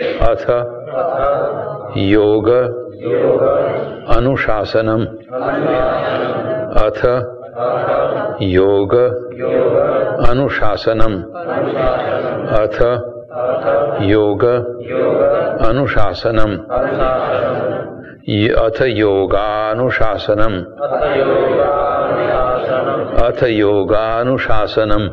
अथ योग अनुशासनम। अथ योग अनुशासनम। अथ योग अनुशासनम। अथ योगानुशासनम। अथ योगानुशासनम।